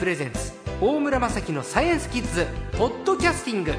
プレゼンツ大村雅樹のサイエンスキッズポッドキャスティング。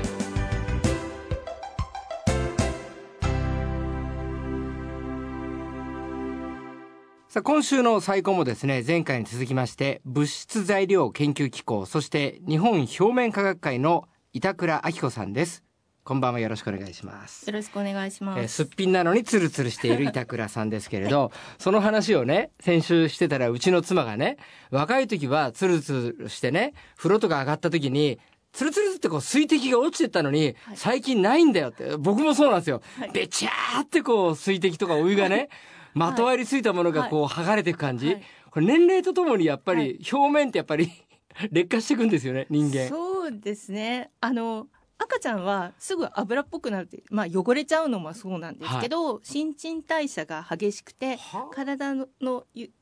さあ今週の最高もですね前回に続きまして物質材料研究機構そして日本表面科学会の板倉明子さんです。こんばんはよろしくお願いしますよろしくお願いします。えーすっぴんなのにツルツルしている 板倉さんですけれど、その話をね、先週してたらうちの妻がね、若い時はツルツルしてね、風呂とか上がった時に、ツルツルってこう水滴が落ちてったのに、はい最近ないんだよって、僕もそうなんですよ。はいべちゃーってこう水滴とかお湯がね、まとわりついたものがこう剥がれていく感じ。はいこれ年齢とともにやっぱはり表面ってやっぱり 劣化していくんですよね、人間。そうですね。あの赤ちゃんはすぐ油っぽくなるって、まあ汚れちゃうのもそうなんですけど、新陳代謝が激しくては体の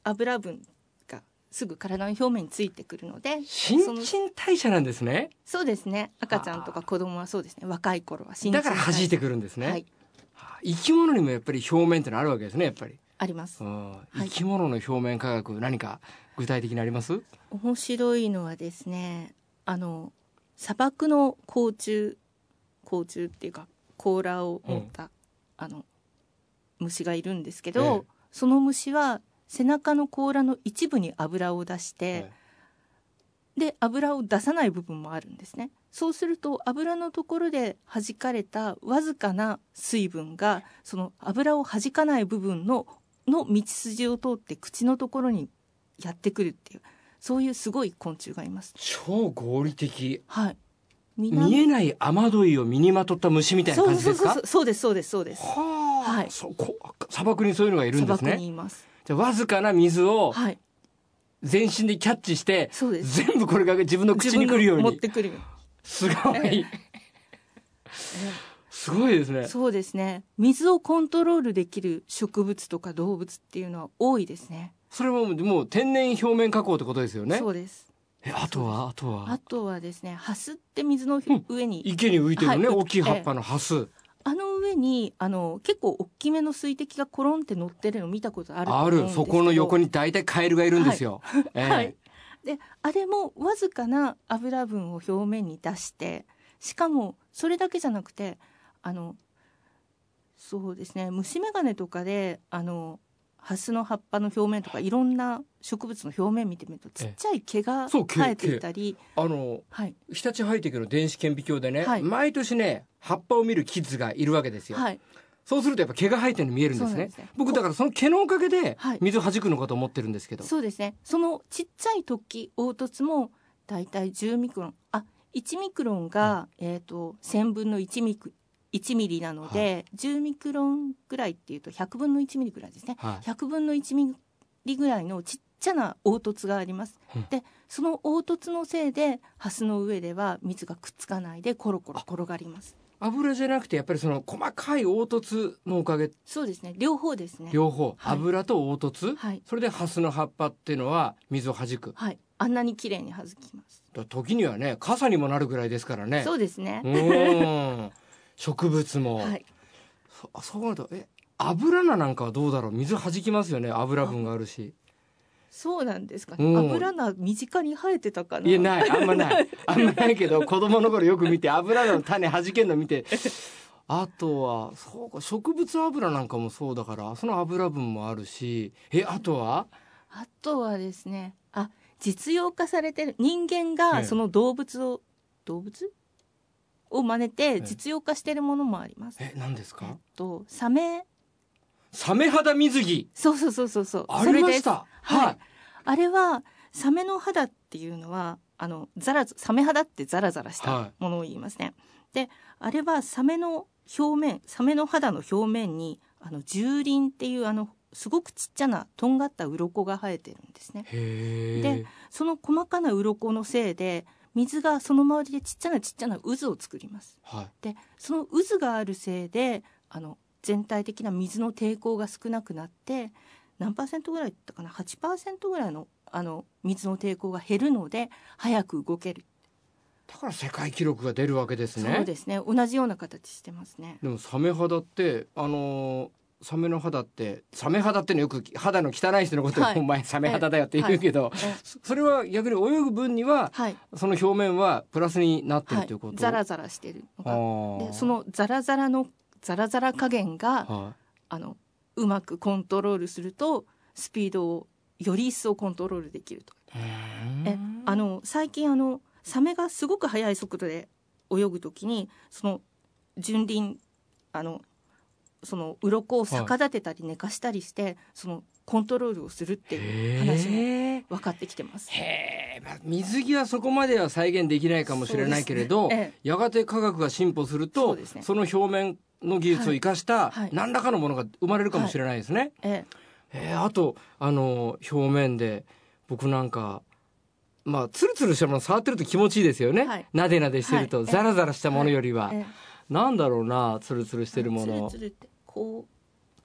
油分がすぐ体の表面についてくるので、新陳代謝なんですね。そうですね。赤ちゃんとか子供はそうですね。若い頃は新陳だから弾いてくくるんですね。はい、はあ生き物にもやっぱり表面ってのあるわけですねやっぱり、ありますう。んい生き物の表面科学何か具体的にあります？面白いのはですね。あの砂漠の甲虫甲虫っていうか甲羅を持った、あの虫がいるんですけど、ええ。その虫は背中の甲羅の一部に油を出して、で油を出さない部分もあるんですね。そうすると油のところで弾かれたわずかな水分がその油を弾かない部分のの道筋を通って口のところにやってくるっていうそういうすごい昆虫がいます。超合理的。はい。見えない雨どいを身にまとった虫みたいなそう感じですか？そうそうそうですそうですそうです。はあ、はい。そうこ砂漠にそういうのがいるん砂漠にですねいます。じゃあわずかな水をはい。全身でキャッチしてそうです。全部これが自分の口に来るように。持ってくるすごい。すごいですね。そうですね。水をコントロールできる植物とか動物っていうのは多いですねそれももう天然表面加工ってことですよね？そうです。えあとは？あとは？あとはですねハスって水のうん。上に、池に浮いてるね、はい大きい葉っぱのハス、あの上にあの結構大きめの水滴がコロンって乗ってるの見たことあるある。そこの横に大体カエルがいるんですよ、ええ。はいであれもわずかな油分を表面に出してしかもそれだけじゃなくてあのそうですね虫眼鏡とかであのハスの葉っぱの表面とかいろんな植物の表面見てみるとちっちゃい毛が生えていたり、あのはい。日立ハイテクの電子顕微鏡でね、はい。毎年ね葉っぱを見るキッズがいるわけですよ、はい。そうするとやっぱ毛が生えてるの見えるんですね。ね。僕だからその毛のおかげではい。水を弾くのかと思ってるんですけど、そうですね。そのちっちゃい突起凹凸もだいたい10ミクロン。あ1ミクロンが、えー、と1000分の1ミク1ミリなので、10ミクロンぐらいっていうと100分の1ミリぐらいですね。はい。100分の1ミリぐらいのちっちゃな凹凸があります、うん。でその凹凸のせいでハスの上では水がくっつかないでコロコロ転がります。油じゃなくてやっぱりその細かい凹凸のおかげ。そうですね。両方ですね。両方、はい。油と凹凸、はい。それでハスの葉っぱっていうのは水を弾く。はい。あんなに綺麗に弾きます、だ時にはね傘にもなるぐらいですからね。そうですね、うん植物も、はい。そそうなるとえ油菜なんかはどうだろう？水弾きますよね油分があるし。そうなんですかね。うん。油菜身近に生えてたかな。いやない。あんまない。あんまないけど 子供の頃よく見て油菜の種弾けんの見て。あとはそうか植物油なんかもそうだからその油分もあるし。えあとは？あとはですね、あ、実用化されてる人間ええ。がその動物を、動物？を真似えて実用化してるものもあります。え何ですえっかとサメ、サメ肌水着そうそうそうそうそう。ありましそれですたはい。あれはサメの肌っていうのはあのザラサメ肌ってザラザラしはいたものを言いますね。であれはサメの表面サメの肌の表面にあの重輪っていうあのすごくちっちゃなとんがった鱗が生えてるんですね。でその細かな鱗のせいで水がその周りでちっちゃなちっちゃな渦を作ります。はい。でその渦があるせいであの全体的な水の抵抗が少なくなって何パーセントぐらいだったかな？8%ぐらいのあの水の抵抗が減るので早く動ける、だから世界記録が出るわけですね。そうですね。同じような形してますね。でもサメ肌ってあのーサメの肌ってサメ肌ってのよく肌の汚い人のことを、はい。お前サメ肌だよって言うけど、えそそれは逆に泳ぐ分にははい。その表面はプラスになってるはいということ、ザラザラしてるのがそのザラザラのザラザラ加減がはあのうまくコントロールするとスピードをより一層コントロールできると。い、えあの最近あのサメがすごく速い速度で泳ぐときにその純輪あのその鱗を逆立てたり寝かしたりして、そのコントロールをするっていう話も分かってきてます。へえ、まあ、水着はそこまでは再現できないかもしれないけれど、ねえやがて科学が進歩するそとね。その表面の技術を生かしたはい。はい何らかのものが生まれるかもしれないですね。ええ。ーあとあの表面で僕なんかまあツルツルしたもの触ってると気持ちいいですよね、はい。なでなでしてると、はい。ザラザラしたものよりは、ええなんだろうなツルツルしてるもの。つるつるってこう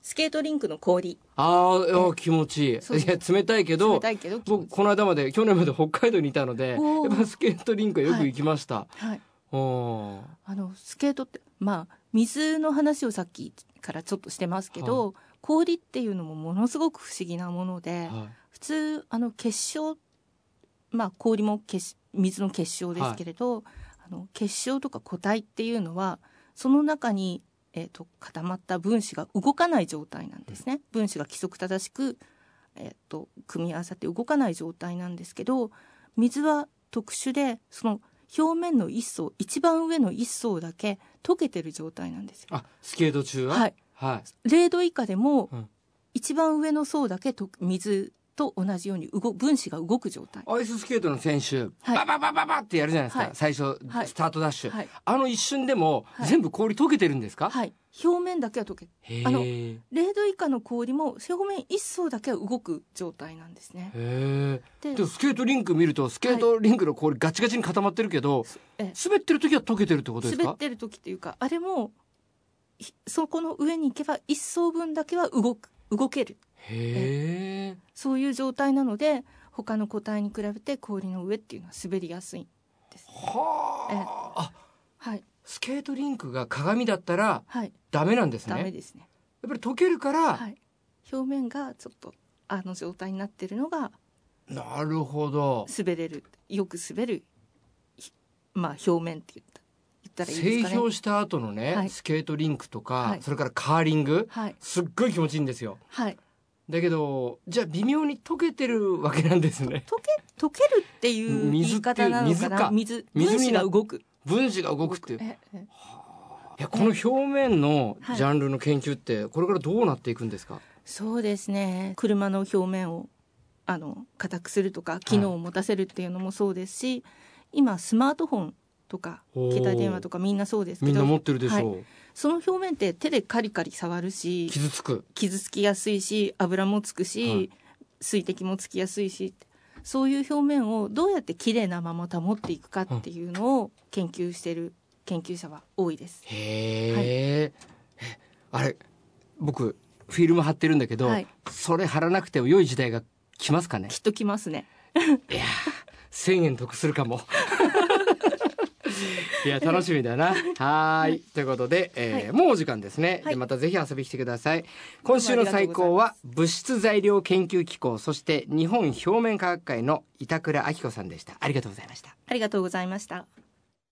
スケートリンクの氷。あーあー気持ちいい。いや冷たいけど冷たいけど僕この間まで去年まで北海道にいたのでやっぱスケートリンクはよく行きました、はい。おー。あのスケートってまあ水の話をさっきからちょっとしてますけど、氷っていうのもものすごく不思議なもので、はい。普通あの結晶まあ氷も結水の結晶ですけれど、あの結晶とか固体っていうのはその中に、えー、と固まった分子が動かない状態なんですね。分子が規則正しく、えー、と組み合わさって動かない状態なんですけど水は特殊でその表面の一層一番上の一層だけ溶けてる状態なんですよ。あスケート中は？はい、はい。0度以下でも、うん。一番上の層だけと水と同じように動分子が動く状態。アイススケートの選手、はい。バババババってやるじゃないですか、はい。最初、はい。スタートダッシュ、はい、あの一瞬でも、はい。全部氷溶けてるんですか、はい、表面だけは溶けあのへ0度以下の氷も表面一層だけは動く状態なんですね。えでスケートリンク見るとスケートリンクの氷ガチガチに固まってるけど、え。滑ってる時は溶けてるってことですか？滑ってる時っていうかあれもひそこの上に行けば一層分だけは動く動ける。へえそういう状態なので他の個体に比べて氷の上っていうのは滑りやすいです。はあ。あはい。スケートリンクが鏡だったらはい。ダメなんですね。ダメですね。やっぱり溶けるから、はい。表面がちょっとあの状態になってるのがなるほど。滑れるよく滑るひまあ表面って言った言ったらいいですかね。製氷した後のね、はい。スケートリンクとか、はい。それからカーリングはい。すっごい気持ちいいんですよ。はい。だけどじゃあ微妙に溶けてるわけなんですね。溶け溶けるっていう言い方なのかな？水水分子が動く。分子が動くっていう。ええいやこの表面のはい。ジャンルの研究ってこれからどうなっていくんですか、そうですね。車の表面をあの硬くするとか機能を持たせるっていうのもそうですし、今スマートフォンとか携帯電話とかみんなそうですけどみんな持ってるでしょう、はい。その表面って手でカリカリ触るし傷つく。傷つきやすいし油もつくし、はい。水滴もつきやすいしそういう表面をどうやって綺麗なまま保っていくかっていうのを研究している研究者は多いです。へえ、えあれ僕フィルム貼ってるんだけど、はい。それ貼らなくても良い時代が来ますかね？きっときますね。1000円得するかもいや楽しみだな。はーい。ということで、えーもうお時間ですね、はい。でまたぜひ遊びに来てください。今週の最高は物質材料研究機構そして日本表面科学会の板倉明子さんでした。ありがとうございました。ありがとうございました。